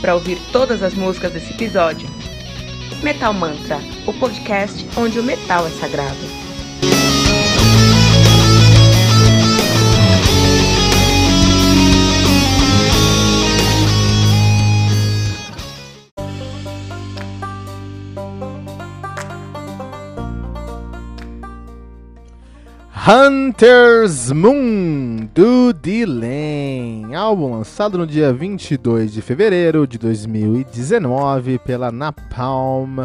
para ouvir todas as músicas desse episódio. Metal Mantra, o podcast onde o metal é sagrado. Hunter's Moon do Dylan, álbum lançado no dia 22 de fevereiro de 2019 pela Napalm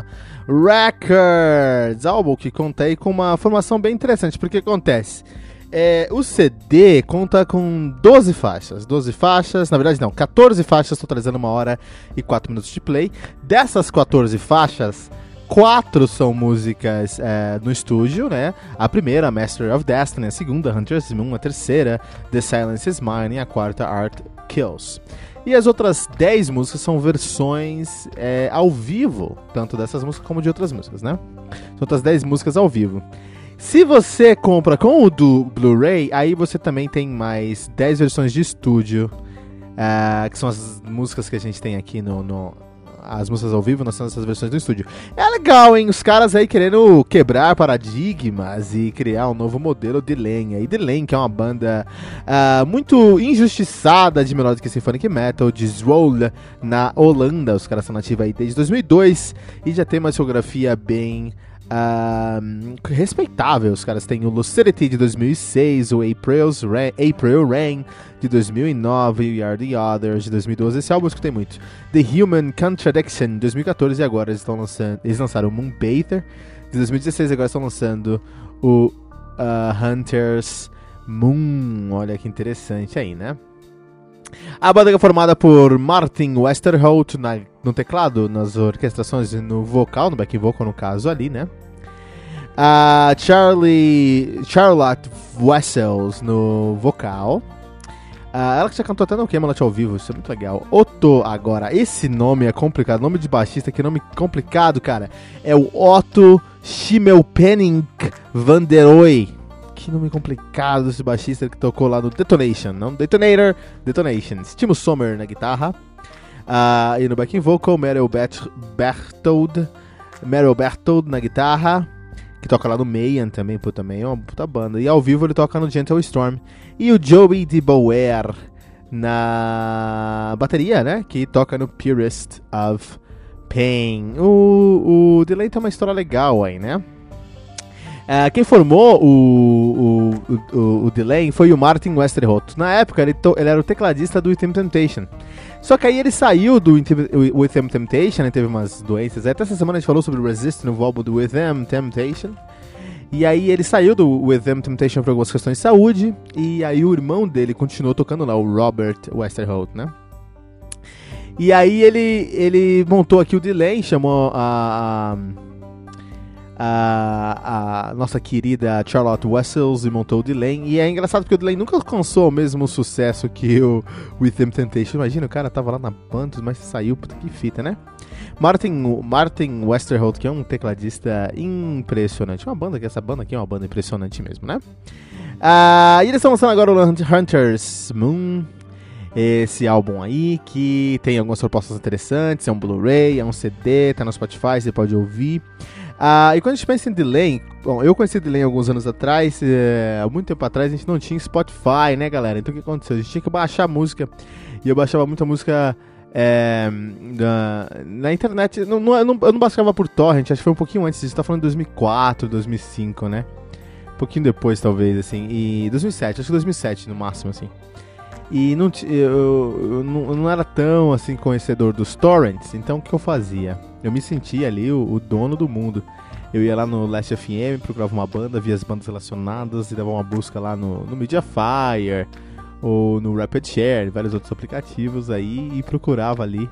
Records, álbum que conta aí com uma formação bem interessante, porque acontece, é, o CD conta com 12 faixas, 12 faixas, na verdade não, 14 faixas, totalizando uma hora e 4 minutos de play, dessas 14 faixas, quatro são músicas é, no estúdio, né? A primeira, Master of Destiny, a segunda, Hunter's Moon, a terceira, The Silence is Mine e a quarta, Art Kills. E as outras 10 músicas são versões é, ao vivo, tanto dessas músicas como de outras músicas, né? São outras 10 músicas ao vivo. Se você compra com o do Blu-ray, aí você também tem mais 10 versões de estúdio, uh, que são as músicas que a gente tem aqui no, no as músicas ao vivo, nós temos essas versões do estúdio. É legal, hein? Os caras aí querendo quebrar paradigmas e criar um novo modelo de lenha. E The Lane, que é uma banda uh, muito injustiçada de Melodic Symphonic Metal, de Zwolle, na Holanda. Os caras são nativos aí desde 2002 e já tem uma discografia bem Uh, respeitável. Os caras têm o Lucidity de 2006, o April's Rain, April Rain de 2009 e Are the Others de 2012. Esse álbum eu escutei muito. The Human Contradiction de 2014 e agora eles estão lançando, eles lançaram o Moonbather de 2016 e agora estão lançando o uh, Hunter's Moon. Olha que interessante aí, né? A banda é formada por Martin Westerholt na, no teclado, nas orquestrações e no vocal, no back vocal no caso ali, né? A Charlie, Charlotte Wessels no vocal. Uh, ela que já cantou até no Camelot ao vivo, isso é muito legal. Otto, agora, esse nome é complicado, nome de baixista, que nome complicado, cara. É o Otto Schimmelpenning van der Oy que nome complicado desse baixista que tocou lá no Detonation, não Detonator, Detonation. Timo Sommer na guitarra. Uh, e no backing vocal, Meryl Berthold, Meryl Berthold na guitarra, que toca lá no Mayan também, pô, também é uma puta banda. E ao vivo ele toca no Gentle Storm. E o Joey de Boer na bateria, né, que toca no Purest of Pain. O, o Delay tem uma história legal aí, né? Uh, quem formou o, o, o, o Delay foi o Martin Westerholt. Na época, ele, ele era o tecladista do Within Temptation. Só que aí ele saiu do Within Temptation, ele teve umas doenças. Até essa semana a gente falou sobre o Resist no álbum do Within Temptation. E aí ele saiu do Within Temptation por algumas questões de saúde. E aí o irmão dele continuou tocando lá, o Robert Westerholt, né? E aí ele, ele montou aqui o Delay, chamou a, a a, a, nossa querida Charlotte Wessels e montou o Delane. E é engraçado porque o Delane nunca alcançou o mesmo sucesso que o With Them Temptation. Imagina, o cara tava lá na banda, mas saiu, puta que fita, né? Martin, Martin Westerholt, que é um tecladista impressionante. Uma banda que essa banda aqui é uma banda impressionante mesmo, né? Uh, e eles estão lançando agora o Hunter's Moon, esse álbum aí, que tem algumas propostas interessantes, é um Blu-ray, é um CD, tá no Spotify, você pode ouvir. Ah, e quando a gente pensa em delay, bom, eu conheci delay alguns anos atrás, é, há muito tempo atrás a gente não tinha Spotify, né, galera? Então o que aconteceu? A gente tinha que baixar música, e eu baixava muita música é, na, na, internet, não, não, eu, não, eu não baixava por torrent, acho que foi um pouquinho antes, gente tá falando de 2004, 2005, né? Um pouquinho depois, talvez, assim, e 2007, acho que 2007 no máximo, assim. E não, eu, eu, não, eu não era tão, assim, conhecedor dos torrents, então o que eu fazia? Eu me sentia ali o, o, dono do mundo. Eu ia lá no Last FM, procurava uma banda, via as bandas relacionadas e dava uma busca lá no, no Mediafire ou no Rapid Share, vários outros aplicativos aí e procurava ali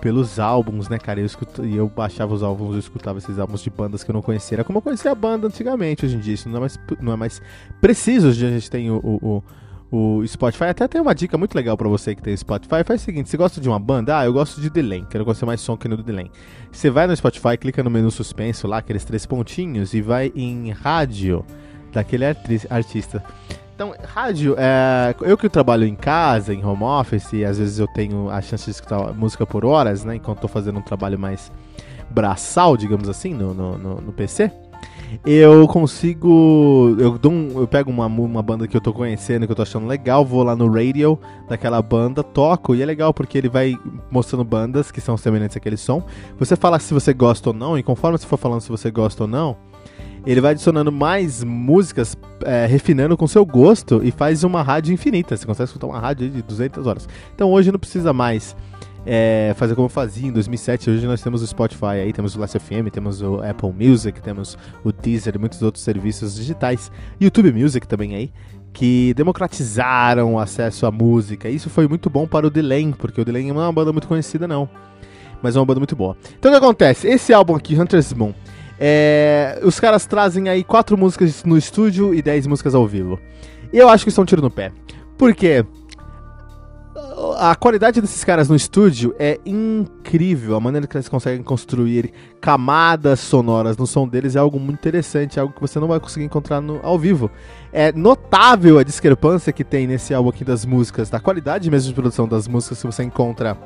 pelos álbuns, né, cara? Eu e eu baixava os álbuns, eu escutava esses álbuns de bandas que eu não conhecia. Era como eu conhecia a banda antigamente, hoje em dia. Isso não é mais, não é mais preciso. Hoje a gente tem o, o, o Spotify. Até tem uma dica muito legal para você que tem Spotify. Faz o seguinte: você gosta de uma banda? Ah, eu gosto de Delay. Quero conhecer mais som que no Delay. Você vai no Spotify, clica no menu suspenso lá, aqueles três pontinhos, e vai em rádio daquele artista. Então, rádio, é, eu que trabalho em casa, em home office, e às vezes eu tenho a chance de escutar música por horas, né? Enquanto estou fazendo um trabalho mais braçal, digamos assim, no, no, no, no PC. Eu consigo. Eu, dou um, eu pego uma, uma banda que eu tô conhecendo, que eu tô achando legal, vou lá no radio daquela banda, toco, e é legal porque ele vai mostrando bandas que são semelhantes àquele som. Você fala se você gosta ou não, e conforme você for falando se você gosta ou não, ele vai adicionando mais músicas, é, refinando com seu gosto e faz uma rádio infinita. Você consegue escutar uma rádio de 200 horas. Então hoje não precisa mais é, fazer como eu fazia em 2007. Hoje nós temos o Spotify, aí temos o Last FM, temos o Apple Music, temos o Deezer e muitos outros serviços digitais. YouTube Music também aí. Que democratizaram o acesso à música. Isso foi muito bom para o Delane, porque o Delane não é uma banda muito conhecida, não. Mas é uma banda muito boa. Então o que acontece? Esse álbum aqui, Hunter's Moon, é, os caras trazem aí quatro músicas no estúdio e dez músicas ao vivo. Eu acho que estão é um tiro no pé. Por quê? A qualidade desses caras no estúdio é incrível. A maneira que eles conseguem construir camadas sonoras no som deles é algo muito interessante, algo que você não vai conseguir encontrar no, ao vivo. É notável a discrepância que tem nesse álbum aqui das músicas, da qualidade mesmo de produção das músicas que você encontra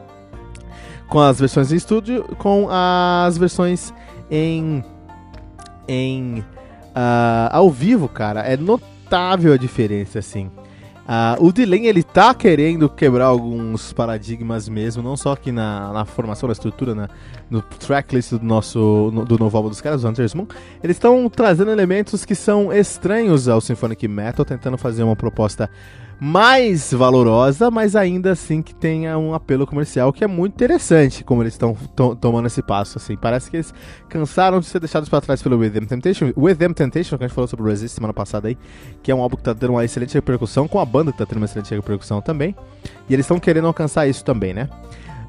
com as versões em estúdio, com as versões em em uh, ao vivo, cara, é notável a diferença, assim. Uh, o Dylan, ele tá querendo quebrar alguns paradigmas mesmo, não só aqui na, na formação, na estrutura, na, no tracklist do nosso no, do novo álbum dos caras, o Hunter's Moon. Eles estão trazendo elementos que são estranhos ao Symphonic Metal, tentando fazer uma proposta mais valorosa, mas ainda assim que tenha um apelo comercial que é muito interessante como eles estão tomando esse passo, assim. Parece que eles cansaram de ser deixados para trás pelo With Them Temptation. With Them Temptation, que a gente falou sobre o Resist semana passada aí, que é um álbum que tá tendo uma excelente repercussão, com a banda que tá tendo uma excelente repercussão também. E eles estão querendo alcançar isso também, né?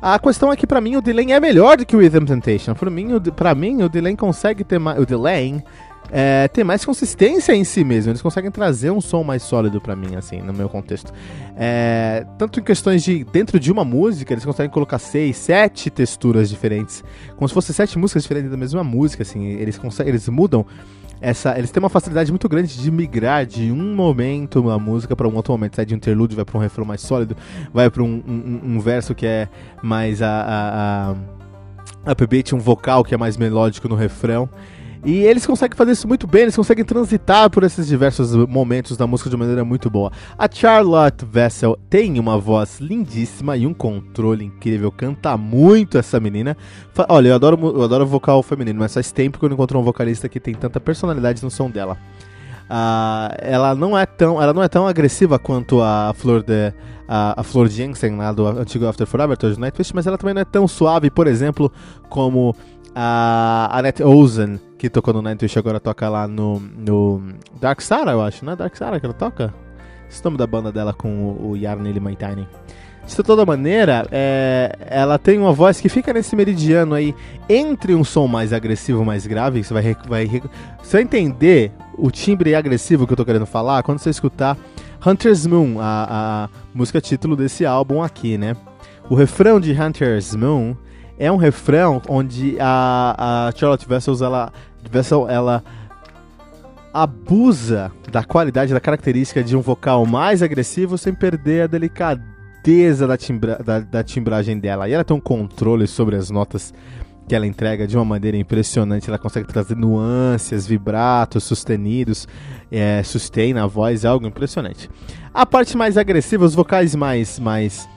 A questão é que pra mim o Delane é melhor do que o Rhythm Temptation. Pra mim, o, pra mim, o Delane consegue ter mais. O Delane é, ter mais consistência em si mesmo. Eles conseguem trazer um som mais sólido para mim, assim, no meu contexto. É, tanto em questões de dentro de uma música, eles conseguem colocar seis, sete texturas diferentes, como se fossem sete músicas diferentes da mesma música, assim. Eles conseguem, eles mudam essa, eles têm uma facilidade muito grande de migrar de um momento da música para um outro momento. Sai de um interlúdio, vai para um refrão mais sólido, vai para um, um, um, verso que é mais a, a, a upbeat, um vocal que é mais melódico no refrão. E eles conseguem fazer isso muito bem, eles conseguem transitar por esses diversos momentos da música de maneira muito boa. A Charlotte Vessel tem uma voz lindíssima e um controle incrível, canta muito essa menina. Olha, eu adoro, eu adoro vocal feminino, mas faz tempo que eu não encontro um vocalista que tem tanta personalidade no som dela. Uh, ela não é tão ela não é tão agressiva quanto a Flor de a, a Flor Jensen lá do antigo After Forever do Nightwish, mas ela também não é tão suave, por exemplo, como a Annette Ozen, que tocou no Nightwish, agora toca lá no, no Dark Sara, eu acho, né? Dark Sara que ela toca? Esse nome da banda dela com o, o Yarnil Maitainen. De toda maneira, é, ela tem uma voz que fica nesse meridiano aí entre um som mais agressivo, mais grave. Você vai, vai, você vai entender o timbre agressivo que eu tô querendo falar quando você escutar Hunter's Moon, a, a música título desse álbum aqui, né? O refrão de Hunter's Moon é um refrão onde a, a Charlotte Vessels ela, Vessel, ela abusa da qualidade, da característica de um vocal mais agressivo sem perder a delicadeza da, timbra, da, da timbragem dela. E ela tem um controle sobre as notas que ela entrega de uma maneira impressionante. Ela consegue trazer nuances, vibratos, sustenidos, é, sustain na voz, é algo impressionante. A parte mais agressiva, os vocais mais, mais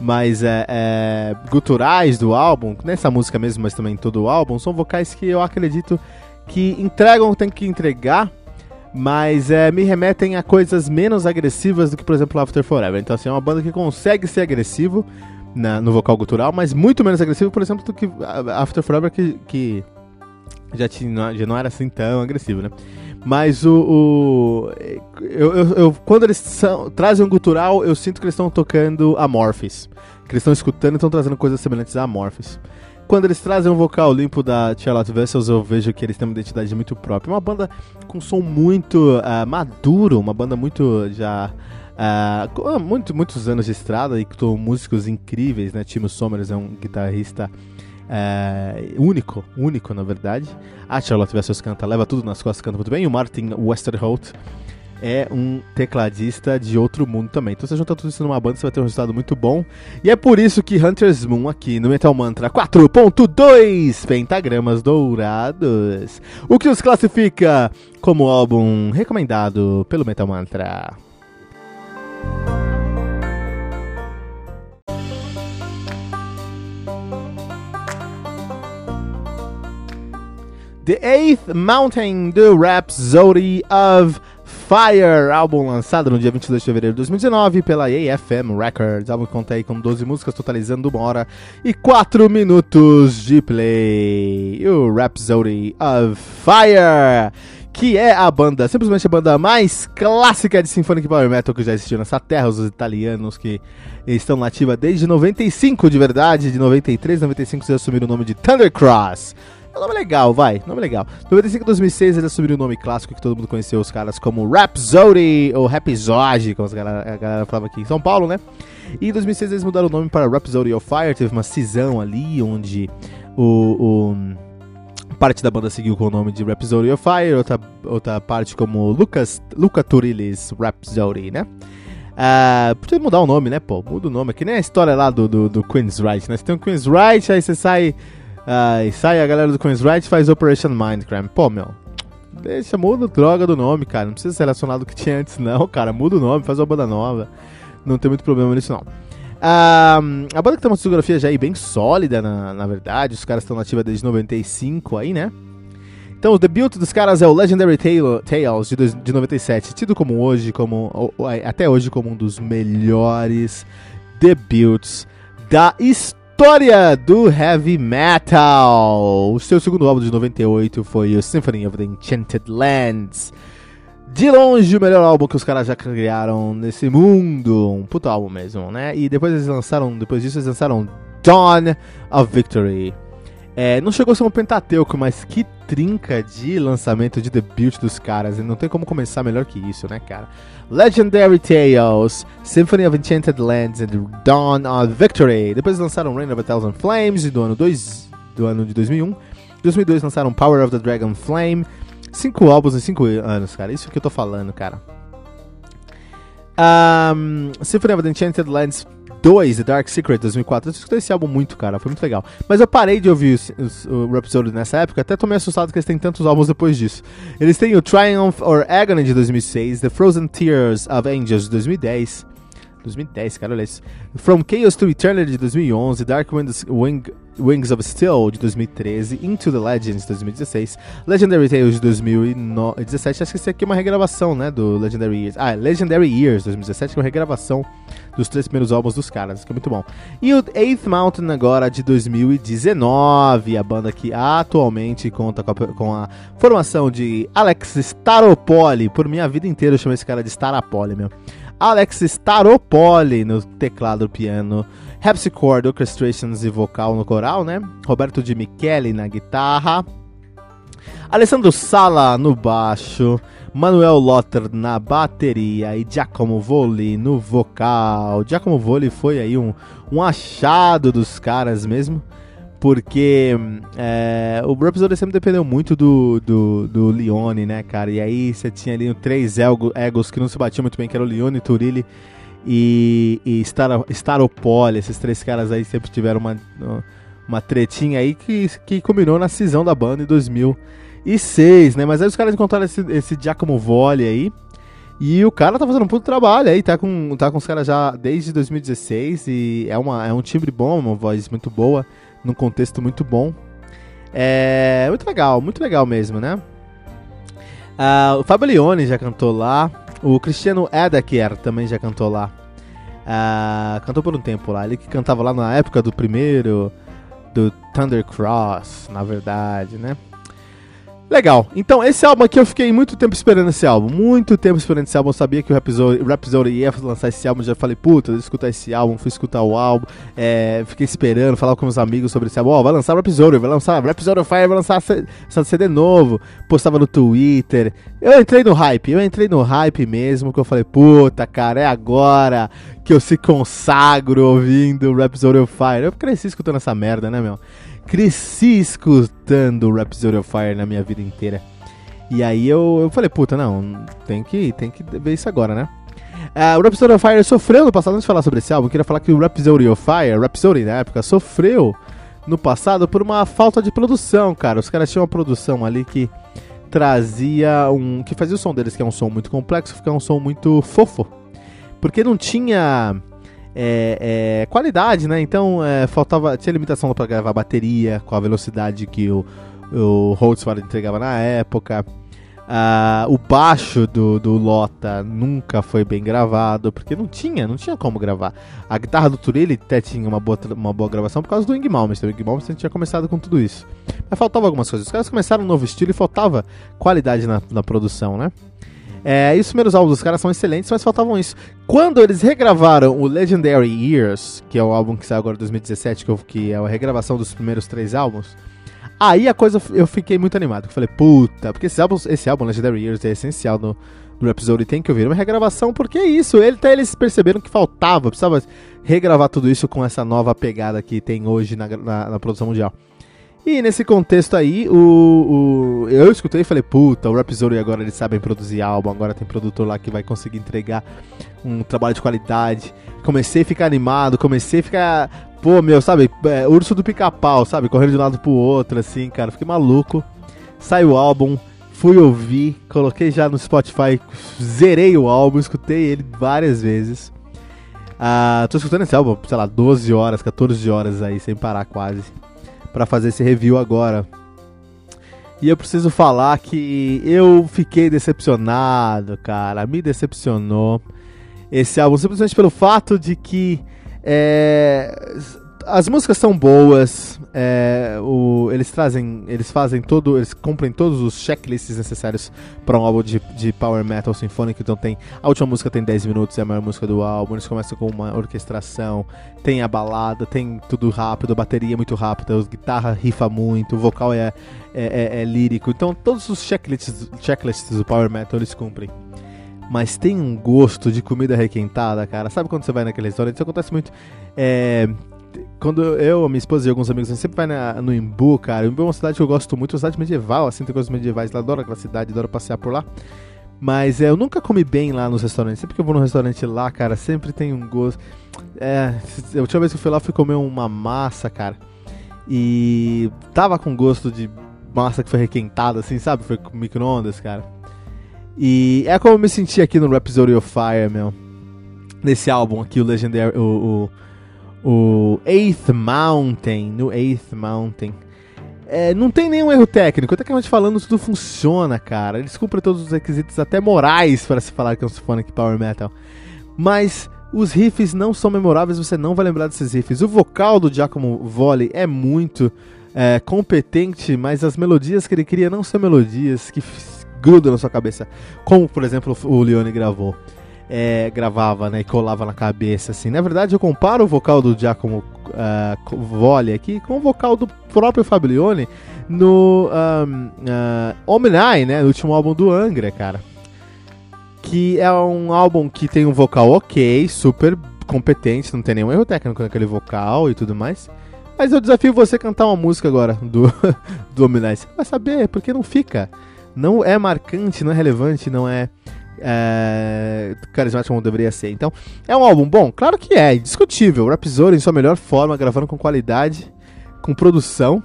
mais é, é, guturais do álbum, nessa música mesmo, mas também em todo o álbum, são vocais que eu acredito que entregam, tem que entregar, mas é, me remetem a coisas menos agressivas do que, por exemplo, After Forever. Então, assim, é uma banda que consegue ser agressivo na, no vocal gutural, mas muito menos agressivo, por exemplo, do que After Forever, que, que já, tinha, já não era assim tão agressivo, né? Mas o. o eu, eu, eu, quando eles são, trazem um gutural, eu sinto que eles estão tocando Amorphis. que eles estão escutando e estão trazendo coisas semelhantes a Amorphis. Quando eles trazem um vocal limpo da Charlotte Vessels, eu vejo que eles têm uma identidade muito própria. Uma banda com som muito uh, maduro, uma banda muito já. Uh, muito, muitos anos de estrada e com músicos incríveis, né? Timo Sommers é um guitarrista uh, único, único na verdade. A Charlotte Vessels canta, leva tudo nas costas, canta muito bem. E o Martin Westerholt é um tecladista de outro mundo também. Então você junta tudo isso numa banda, você vai ter um resultado muito bom. E é por isso que Hunter's Moon aqui no Metal Mantra 4.2 pentagramas dourados. O que os classifica como álbum recomendado pelo Metal Mantra. The Eighth Mountain, The Rhapsody of Fire, álbum lançado no dia 22 de fevereiro de 2019 pela AFM Records. Álbum que conta aí com 12 músicas, totalizando uma hora e 4 minutos de play. O Rhapsody of Fire, que é a banda, simplesmente a banda mais clássica de Symphonic Power Metal que já existiu nessa terra. Os italianos que estão nativa desde 95 de verdade, de 93 95 eles assumiram o nome de Thundercross. É um nome legal, vai. Nome legal. 95 2006 eles assumiram o nome clássico que todo mundo conheceu os caras como Rhapsody ou Rhapsody, como galera, a galera falava aqui em São Paulo, né? E em 2006 eles mudaram o nome para Rhapsody of Fire. Teve uma cisão ali onde o, o parte da banda seguiu com o nome de Rhapsody of Fire, outra, outra parte como Lucas, Luca Turilli's Rhapsody, né? Uh, podia mudar o nome, né, pô? Muda o nome. É que nem a história lá do, do, do Queen's Right, né? Você tem o Queen's Right, aí você sai Aí sai a galera do Queen's Right faz Operation Mindcrime. Pô, meu. Deixa, muda droga do nome, cara. Não precisa ser relacionado ao que tinha antes, não, cara. Muda o nome, faz uma banda nova. Não tem muito problema nisso, não. Ah, a banda que tem uma discografia já aí bem sólida, na, na verdade. Os caras estão nativa desde 95 aí, né? Então, o debut dos caras é o Legendary Tales de, de 97, tido como hoje, como ou, até hoje como um dos melhores debuts da história história do heavy metal. O seu segundo álbum de 98 foi o Symphony of the Enchanted Lands. De longe o melhor álbum que os caras já criaram nesse mundo. Um puto álbum mesmo, né? E depois eles lançaram, depois disso eles lançaram Dawn of Victory. É, não chegou a ser um Pentateuco, mas que trinca de lançamento de debut dos caras. E não tem como começar melhor que isso, né, cara? Legendary Tales, Symphony of Enchanted Lands and Dawn of Victory. Depois lançaram Reign of a Thousand Flames do ano, dois, do ano de 2001. Em 2002 lançaram Power of the Dragon Flame. Cinco álbuns em cinco anos, cara. Isso que eu tô falando, cara. Um, Symphony of the Enchanted Lands 2, The Dark Secret, 2004. Eu escutei esse álbum muito, cara, foi muito legal. Mas eu parei de ouvir o, o, o Rhapsody nessa época, até tô meio assustado que eles têm tantos álbuns depois disso. Eles têm o Triumph or Agony de 2006, The Frozen Tears of Angels de 2010. 2010, cara, olha isso. From Chaos to Eternity de 2011, Dark Winds, Wing, Wings of Steel de 2013, Into the Legends de 2016, Legendary Tales de 2017. Acho que esse aqui é uma regravação, né, do Legendary Years. Ah, Legendary Years 2017, que é uma regravação dos três primeiros álbuns dos caras, que é muito bom. E o Eighth Mountain agora de 2019, a banda que atualmente conta com a, com a formação de Alex Staropoli. Por minha vida inteira eu chamo esse cara de Staropoli, meu. Alex Staropoli no teclado, piano, Harpsichord, Orchestrations e vocal no coral, né? Roberto de Michele na guitarra, Alessandro Sala no baixo, Manuel Lotter na bateria e Giacomo Voli no vocal. Giacomo Voli foi aí um, um achado dos caras mesmo porque é, o Rhapsody sempre dependeu muito do, do, do Leone, né, cara? E aí você tinha ali três egos que não se batiam muito bem, que era o Leone, Turilli e, e Star, Staropoli. Esses três caras aí sempre tiveram uma, uma tretinha aí que, que combinou na cisão da banda em 2006, né? Mas aí os caras encontraram esse, esse Giacomo Volley aí. E o cara tá fazendo um puto trabalho aí, tá com, tá com os caras já desde 2016 e é, uma, é um timbre bom, uma voz muito boa num contexto muito bom. É muito legal, muito legal mesmo, né? Uh, o Fabio Leone já cantou lá. O Cristiano Edeker também já cantou lá. Uh, cantou por um tempo lá. Ele que cantava lá na época do primeiro, do Thunder Cross, na verdade, né? Legal. Então, esse álbum aqui eu fiquei muito tempo esperando esse álbum. Muito tempo esperando esse álbum. Eu sabia que o Rhapsody, Rhapsody ia lançar esse álbum. Já falei, puta, vou escutar esse álbum. Fui escutar o álbum. É, fiquei esperando, falava com meus amigos sobre esse álbum. Ó, oh, vai lançar o Rhapsody, vai lançar Rhapsody Fire, vai lançar CD novo. Postava no Twitter. Eu entrei no hype. Eu entrei no hype mesmo. Que eu falei, puta, cara, é agora que eu se consagro ouvindo Rhapsody Fire. Eu cresci escutando essa merda, né, meu? Cresci escutando Rhapsody of Fire na minha vida inteira. E aí eu, eu falei, puta, não, tem que, tem que ver isso agora, né? Uh, o Rhapsody of Fire sofreu no passado, antes de falar sobre esse álbum, eu queria falar que o Rhapsody of Fire, Rhapsody na época, sofreu no passado por uma falta de produção, cara. Os caras tinham uma produção ali que trazia um. que fazia o som deles, que é um som muito complexo, ficar um som muito fofo. Porque não tinha é, é, qualidade, né? Então é, faltava tinha limitação para gravar bateria com a velocidade que o, o Holtzford entregava na época. Uh, o baixo do, do Lota nunca foi bem gravado, porque não tinha, não tinha como gravar. A guitarra do Turilli até tinha uma boa, uma boa gravação por causa do Ing Malmsteen. O Ing Malmsteen tinha começado com tudo isso. Mas faltava algumas coisas. Os caras começaram um novo estilo e faltava qualidade na, na produção, né? É, e os primeiros álbuns dos caras são excelentes, mas faltavam isso. Quando eles regravaram o Legendary Years, que é o álbum que saiu agora em 2017, que, que é a regravação dos primeiros três álbuns, aí a coisa eu fiquei muito animado. Eu falei, puta, porque esse álbum, esse álbum Legendary Years é essencial no, no episódio e tem que ouvir uma regravação, porque é isso, ele, até eles perceberam que faltava, precisava regravar tudo isso com essa nova pegada que tem hoje na, na, na produção mundial. E nesse contexto aí, o, o, eu escutei e falei, puta, o Rhapsody agora eles sabem produzir álbum, agora tem produtor lá que vai conseguir entregar um trabalho de qualidade. Comecei a ficar animado, comecei a ficar, pô, meu, sabe, é, urso do pica-pau, sabe, correndo de um lado pro outro, assim, cara, fiquei maluco. Saiu o álbum, fui ouvir, coloquei já no Spotify, zerei o álbum, escutei ele várias vezes. Ah, tô escutando esse álbum, sei lá, 12 horas, 14 horas aí, sem parar quase para fazer esse review agora. E eu preciso falar que eu fiquei decepcionado, cara. Me decepcionou esse álbum simplesmente pelo fato de que é, as músicas são boas, é, o, eles trazem, eles fazem todo, eles cumprem todos os checklists necessários para um álbum de, de power metal sinfônico. Então tem a última música tem 10 minutos, é a maior música do álbum. Eles começam com uma orquestração, tem a balada, tem tudo rápido, a bateria é muito rápida, a guitarra rifa muito, o vocal é, é, é, é lírico. Então todos os checklists, checklists do power metal eles cumprem mas tem um gosto de comida requentada, cara. Sabe quando você vai naquele restaurante? Isso acontece muito. É, quando eu, minha esposa e alguns amigos, a gente sempre vai na, no Imbu, cara. Imbu é uma cidade que eu gosto muito, uma cidade medieval, assim, tem coisas medievais lá, adoro aquela cidade, adoro passear por lá. Mas é, eu nunca comi bem lá nos restaurantes. Sempre que eu vou num restaurante lá, cara, sempre tem um gosto. É, a última vez que eu fui lá, fui comer uma massa, cara. E tava com gosto de massa que foi requentada, assim, sabe? Foi com micro-ondas, cara. E é como eu me senti aqui no Rhapsody of Fire, meu. Nesse álbum aqui, o Legendary. O, o, o Eighth Mountain. No Eighth Mountain. É, não tem nenhum erro técnico, tecnicamente falando, tudo funciona, cara. Eles cumprem todos os requisitos, até morais, para se falar que é um Symphonic Power Metal. Mas os riffs não são memoráveis, você não vai lembrar desses riffs. O vocal do Giacomo Volley é muito é, competente, mas as melodias que ele cria não são melodias que gruda na sua cabeça. Como, por exemplo, o Leone gravou. É, gravava, né, e colava na cabeça, assim. Na verdade, eu comparo o vocal do Giacomo uh, Volley aqui com o vocal do próprio Fablione no um, uh, Omni, né, no último álbum do Angra, cara. Que é um álbum que tem um vocal ok, super competente, não tem nenhum erro técnico naquele vocal e tudo mais. Mas eu desafio você a cantar uma música agora do, do Omni. Você vai saber, porque não fica não é marcante, não é relevante, não é, é carismático como deveria ser. Então, é um álbum bom? Claro que é, indiscutível. Rhapsody em sua melhor forma, gravando com qualidade, com produção,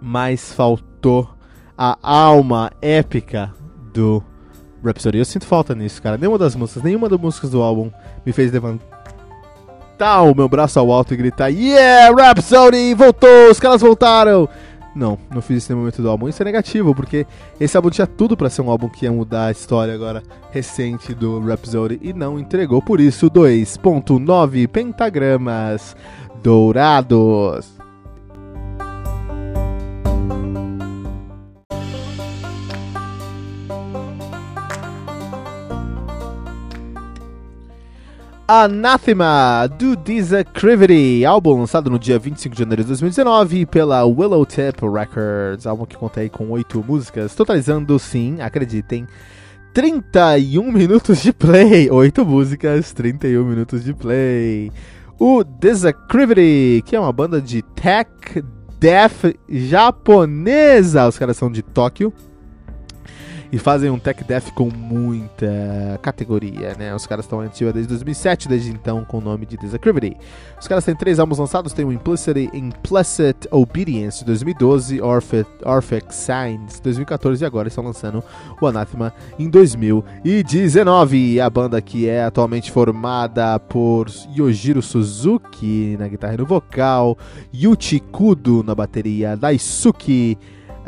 mas faltou a alma épica do Rhapsody. Eu sinto falta nisso, cara. Nenhuma das músicas, nenhuma das músicas do álbum me fez levantar o meu braço ao alto e gritar: Yeah, Rhapsody voltou, os caras voltaram. Não, não fiz isso momento do álbum. Isso é negativo, porque esse álbum tinha tudo para ser um álbum que ia mudar a história agora recente do Rhapsody e não entregou. Por isso, 2.9 pentagramas dourados. Anathema, do Disacrivity, álbum lançado no dia 25 de janeiro de 2019 pela Willowtip Records, álbum que conta aí com oito músicas, totalizando, sim, acreditem, 31 minutos de play. Oito músicas, 31 minutos de play. O Disacrivity, que é uma banda de tech death japonesa, os caras são de Tóquio e fazem um tech death com muita categoria, né? Os caras estão ativos desde 2007, desde então com o nome de Disacrivity. Os caras têm três álbuns lançados, tem o Implicit, Implicit Obedience de 2012, Orphic Signs de 2014 e agora estão lançando o Anathema em 2019. A banda que é atualmente formada por Yojiro Suzuki na guitarra e no vocal, Yuchi Kudo na bateria, Daisuke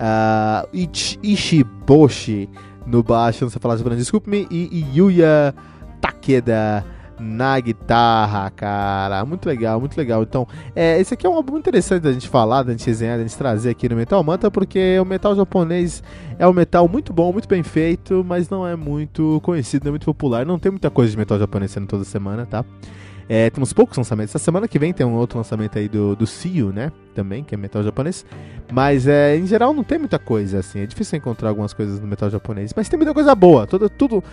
uh, Ich, Ishiboshi no baixo, não sei falar japonês, desculpe-me, e, Yuya Takeda na guitarra, cara. Muito legal, muito legal. Então, é, esse aqui é um álbum interessante da gente falar, da gente resenhar, da gente trazer aqui no Metal Manta, porque o metal japonês é um metal muito bom, muito bem feito, mas não é muito conhecido, não é muito popular. Não tem muita coisa de metal japonês sendo toda semana, tá? É, temos poucos lançamentos. Essa semana que vem tem um outro lançamento aí do, do Sio, né? Também, que é metal japonês. Mas é, em geral não tem muita coisa, assim. É difícil encontrar algumas coisas no metal japonês. Mas tem muita coisa boa. Tudo, tudo,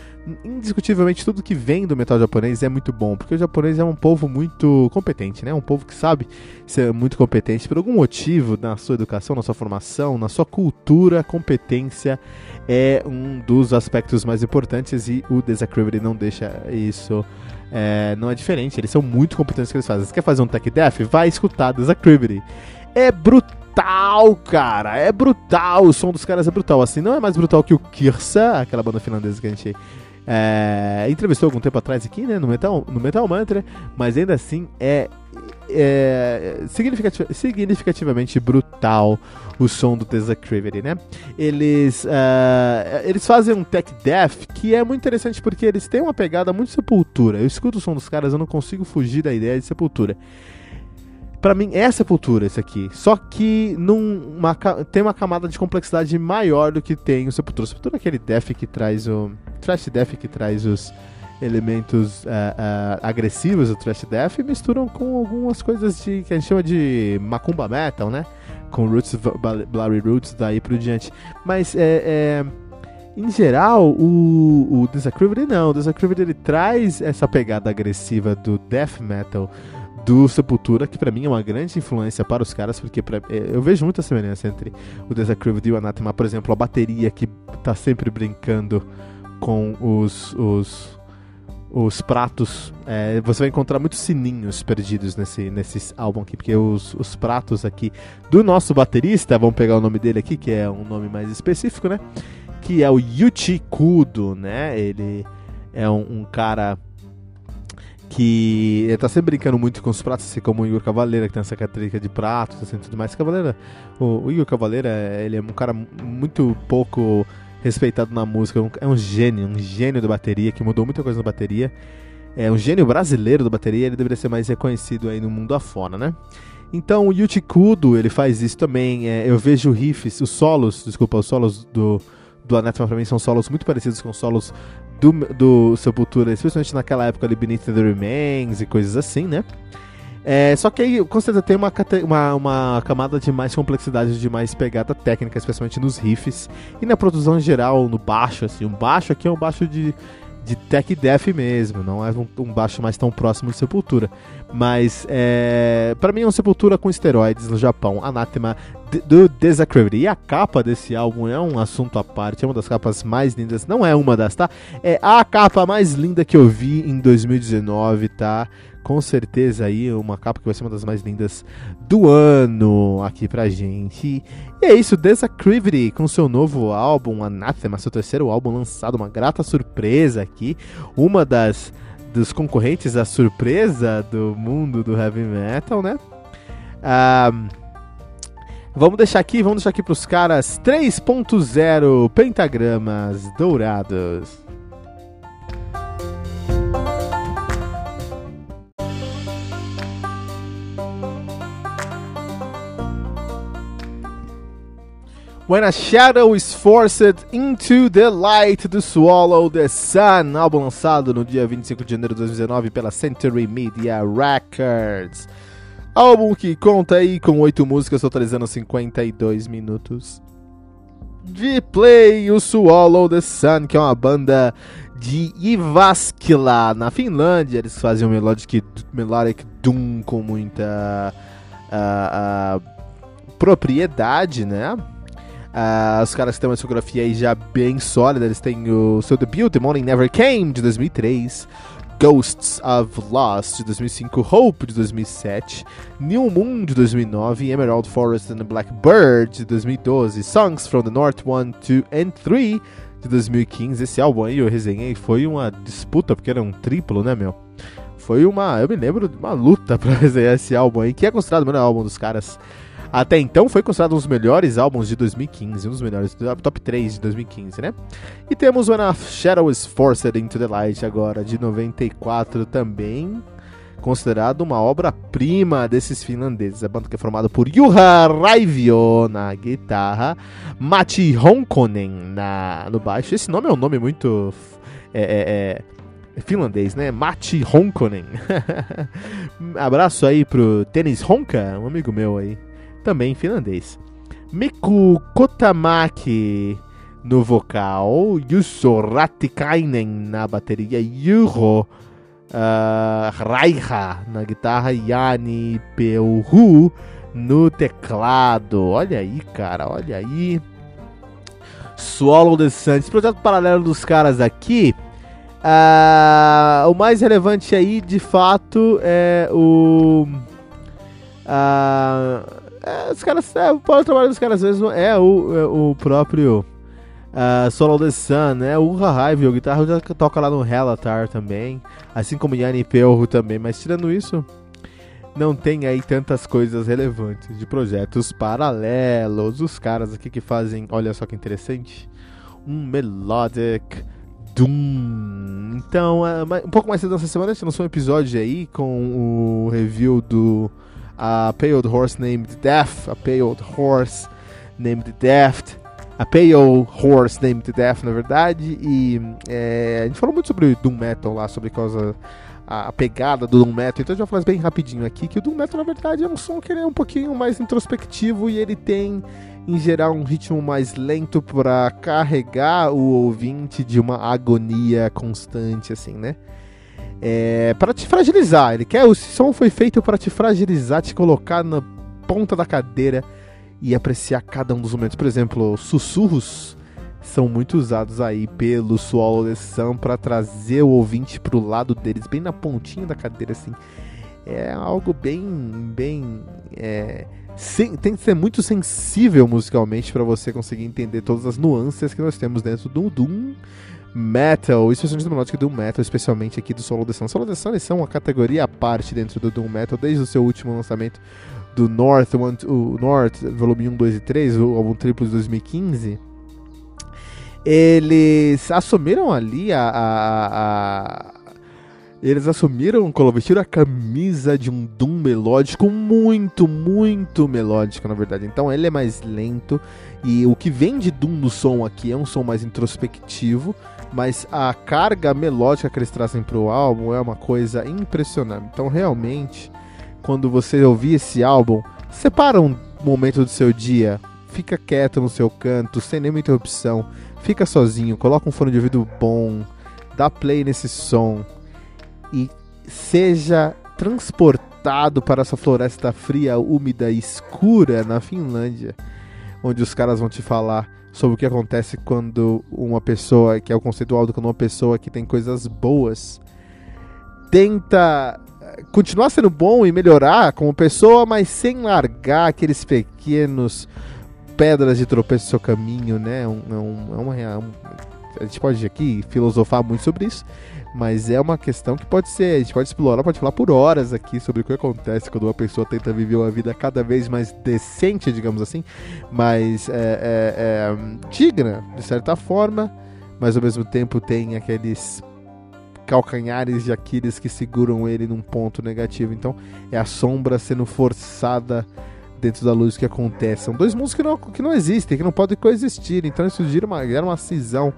indiscutivelmente, tudo que vem do metal japonês é muito bom. Porque o japonês é um povo muito competente, né? Um povo que sabe ser muito competente. Por algum motivo, na sua educação, na sua formação, na sua cultura, competência é um dos aspectos mais importantes. E o Desacravity não deixa isso é, não é diferente, eles são muito competentes que eles fazem. Você quer fazer um tech death? Vai escutar Disacrivity. É brutal, cara. É brutal. O som dos caras é brutal. Assim, não é mais brutal que o Kirsa, aquela banda finlandesa que a gente é, entrevistou algum tempo atrás aqui, né, no Metal, no Metal Mantra, mas ainda assim é, é significativ significativamente brutal o som do Desactivity, né? Eles, uh, eles fazem um tech death que é muito interessante porque eles têm uma pegada muito sepultura. Eu escuto o som dos caras, eu não consigo fugir da ideia de sepultura para mim é Sepultura esse aqui. Só que num, uma, tem uma camada de complexidade maior do que tem o Sepultura. O Sepultura é aquele death que traz o. Trash death que traz os elementos uh, uh, agressivos do Trash Death e misturam com algumas coisas de que a gente chama de Macumba Metal, né? Com Roots, Blurry Roots, daí por diante. Mas é, é em geral, o, o Disacrivity não. O Disacrivity ele traz essa pegada agressiva do Death Metal do Sepultura, que para mim é uma grande influência para os caras, porque pra, é, eu vejo muita semelhança entre o Desacraved e o Anathema. Por exemplo, a bateria que tá sempre brincando com os, os, os pratos. É, você vai encontrar muitos sininhos perdidos nesse, nesse álbum aqui, porque os, os pratos aqui do nosso baterista, vamos pegar o nome dele aqui, que é um nome mais específico, né? Que é o Yuchi Kudo, né? Ele é um, um cara que ele tá sempre brincando muito com os pratos, assim como o Igor Cavaleira, que tem essa característica de pratos, assim, tudo mais. Cavaleira, o, o Igor Cavaleira, ele é um cara muito pouco respeitado na música, é um gênio, um gênio da bateria, que mudou muita coisa na bateria. É um gênio brasileiro da bateria, ele deveria ser mais reconhecido aí no mundo afora, né? Então o Yuchi Kudo, ele faz isso também. É, eu vejo riffs, os solos, desculpa, os solos do, do Anathema pra mim são solos muito parecidos com os solos do, do Sepultura, especialmente naquela época ali, Beneath the Remains e coisas assim, né? É, só que aí, com certeza, tem uma, uma, uma, camada de mais complexidade, de mais pegada técnica, especialmente nos riffs e na produção em geral, no baixo, assim. Um baixo aqui é um baixo de, de tech death mesmo, não é um, um baixo mais tão próximo de Sepultura. Mas, é, para mim, é uma Sepultura com esteroides no Japão, Anathema do Desacravity. E a capa desse álbum é um assunto à parte, é uma das capas mais lindas, não é uma das, tá? É a capa mais linda que eu vi em 2019, tá? Com certeza aí uma capa que vai ser uma das mais lindas do ano aqui pra gente. E é isso, Desacravity com seu novo álbum Anathema, seu terceiro álbum lançado, uma grata surpresa aqui, uma das dos concorrentes à surpresa do mundo do heavy metal, né? Ah, Vamos deixar aqui, vamos deixar aqui pros caras 3.0 pentagramas dourados. When a Shadow is Forced into the Light to Swallow the Sun, álbum lançado no dia 25 de janeiro de 2019 pela Century Media Records. Álbum que conta aí com oito músicas, totalizando 52 minutos de play, o Swallow the Sun, que é uma banda de Ivaskila, na Finlândia. Eles faziam melodic, melodic doom com muita uh, uh, propriedade, né? Uh, os caras têm uma discografia aí já bem sólida. Eles têm o seu debut, The Morning Never Came, de 2003. Ghosts of Lost, de 2005. Hope, de 2007. New Moon, de 2009. Emerald Forest and the Blackbird, de 2012. Songs from the North 1, 2 and 3, de 2015. Esse álbum aí eu resenhei. Foi uma disputa, porque era um triplo, né, meu? Foi uma. Eu me lembro de uma luta pra resenhar esse álbum aí, que é considerado o melhor álbum dos caras até então foi considerado um dos melhores álbuns de 2015, um dos melhores, top 3 de 2015, né? E temos When a Shadow is Forced into the Light agora, de 94 também, considerado uma obra-prima desses finlandeses. A banda que é formada por Juha Raivio na guitarra, Matti Honkonen na, no baixo. Esse nome é um nome muito... É, é, é finlandês, né? Matti Honkonen. Abraço aí pro Tênis Honka, um amigo meu aí também em finlandês. Miku Kotamaki no vocal, Jusso Ratikainen na bateria, Juho uh, Raiha na guitarra, Jani Peuhu no teclado. Olha aí, cara, olha aí. Swallow the Sun. Esse projeto paralelo dos caras aqui. Uh, o mais relevante aí, de fato, é o. Uh, é, os caras, é, o trabalho dos caras mesmo é o, é o próprio uh, Solo the Sun, né? O Hive, o guitarra já toca lá no Relatar também, assim como Yanni Pelro também, mas tirando isso, não tem aí tantas coisas relevantes de projetos paralelos. Os caras aqui que fazem, olha só que interessante, um melodic Doom. Então, uh, um pouco mais cedo nessa semana a gente lançou um episódio aí com o review do a Pale Horse Named Death, a Pale Horse Named Death, a Pale Horse Named Death, na verdade, e é, a gente falou muito sobre Doom Metal lá, sobre causa a, pegada do Doom Metal, então a gente vai falar bem rapidinho aqui, que o Doom Metal, na verdade, é um som que ele é um pouquinho mais introspectivo e ele tem, em geral, um ritmo mais lento para carregar o ouvinte de uma agonia constante, assim, né? É, para te fragilizar. Ele quer o som foi feito para te fragilizar, te colocar na ponta da cadeira e apreciar cada um dos momentos. Por exemplo, sussurros são muito usados aí pelo Sun para trazer o ouvinte pro lado deles, bem na pontinha da cadeira assim. É algo bem, bem, é, sem, tem que ser muito sensível musicalmente para você conseguir entender todas as nuances que nós temos dentro do Doom Metal, especialmente do melódico Doom Metal, especialmente aqui do Solo The Sun. Solo The Sun são uma categoria à parte dentro do Doom Metal, desde o seu último lançamento do North, One, o North, volume 1, 2 e 3, o álbum triplo de 2015. Eles assumiram ali a, a, a eles assumiram, vestiram a camisa de um Doom melódico muito, muito melódico, na verdade. Então ele é mais lento e o que vem de Doom no som aqui é um som mais introspectivo, mas a carga melódica que eles trazem para o álbum é uma coisa impressionante. Então, realmente, quando você ouvir esse álbum, separa um momento do seu dia, fica quieto no seu canto, sem nenhuma interrupção, fica sozinho, coloca um fone de ouvido bom, dá play nesse som e seja transportado para essa floresta fria, úmida e escura na Finlândia, onde os caras vão te falar sobre o que acontece quando uma pessoa, que é o conceitual do quando uma pessoa que tem coisas boas tenta eh, continuar sendo bom e melhorar como pessoa, mas sem largar aqueles pequenos pedras de tropeço no seu caminho, né? Um, é um, é uma, é um, a gente pode aqui filosofar muito sobre isso, mas é uma questão que pode ser, a gente pode explorar, pode falar por horas aqui sobre o que acontece quando uma pessoa tenta viver uma vida cada vez mais decente, digamos assim, mais é, é, é, digna, de certa forma, mas ao mesmo tempo tem aqueles calcanhares de Aquiles que seguram ele num ponto negativo. Então é a sombra sendo forçada dentro da luz que acontece. São dois mundos que não, que não existem, que não podem coexistir. Então isso gira uma, gera uma cisão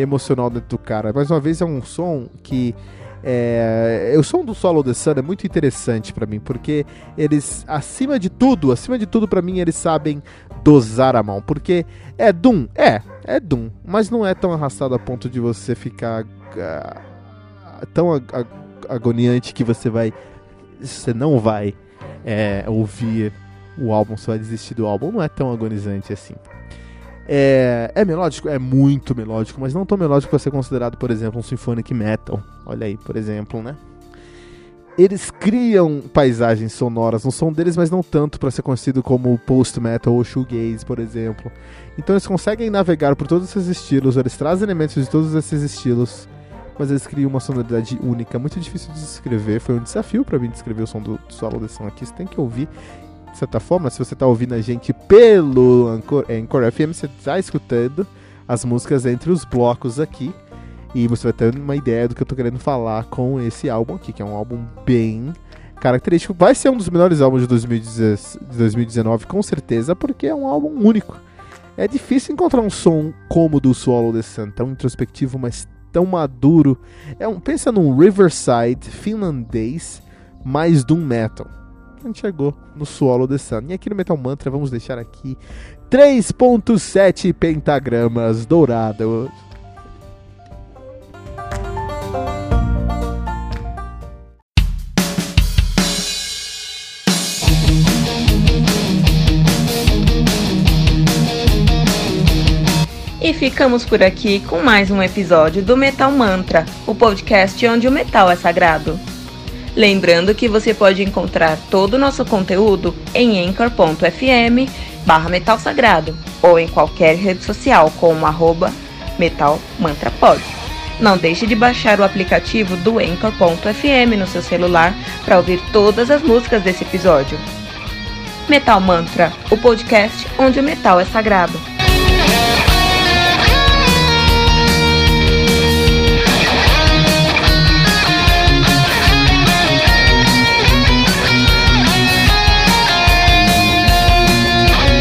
emocional dentro do cara. Mais uma vez é um som que é, o som do Solo The Sun é muito interessante para mim, porque eles, acima de tudo, acima de tudo para mim, eles sabem dosar a mão. Porque é Doom, é, é Doom, mas não é tão arrastado a ponto de você ficar uh, tão ag agoniante que você vai, você não vai é, ouvir o álbum, você vai desistir do álbum. Não é tão agonizante assim. É, é melódico? É muito melódico, mas não tão melódico para ser considerado, por exemplo, um symphonic metal. Olha aí, por exemplo, né? Eles criam paisagens sonoras no som deles, mas não tanto para ser conhecido como post-metal ou shoegaze, por exemplo. Então eles conseguem navegar por todos esses estilos, eles trazem elementos de todos esses estilos, mas eles criam uma sonoridade única, muito difícil de descrever. Foi um desafio para mim descrever o som do, solo desse som aqui. Você tem que ouvir de certa forma, se você está ouvindo a gente pelo Anchor, é, Anchor FM, você está escutando as músicas entre os blocos aqui. E você vai ter uma ideia do que eu estou querendo falar com esse álbum aqui, que é um álbum bem característico. Vai ser um dos melhores álbuns de 2019, com certeza, porque é um álbum único. É difícil encontrar um som como o do Swallow the Sun, tão introspectivo, mas tão maduro. É um, pensa num Riverside finlandês mais Doom Metal a gente chegou no solo The Sun. E aqui no Metal Mantra vamos deixar aqui 3.7 pentagramas dourados. E ficamos por aqui com mais um episódio do Metal Mantra, o podcast onde o metal é sagrado. Lembrando que você pode encontrar todo o nosso conteúdo em anchor.fm barra Metal Sagrado ou em qualquer rede social como arroba metalmantrapod. Não deixe de baixar o aplicativo do Anchor.fm no seu celular para ouvir todas as músicas desse episódio. Metal Mantra, o podcast onde o metal é sagrado.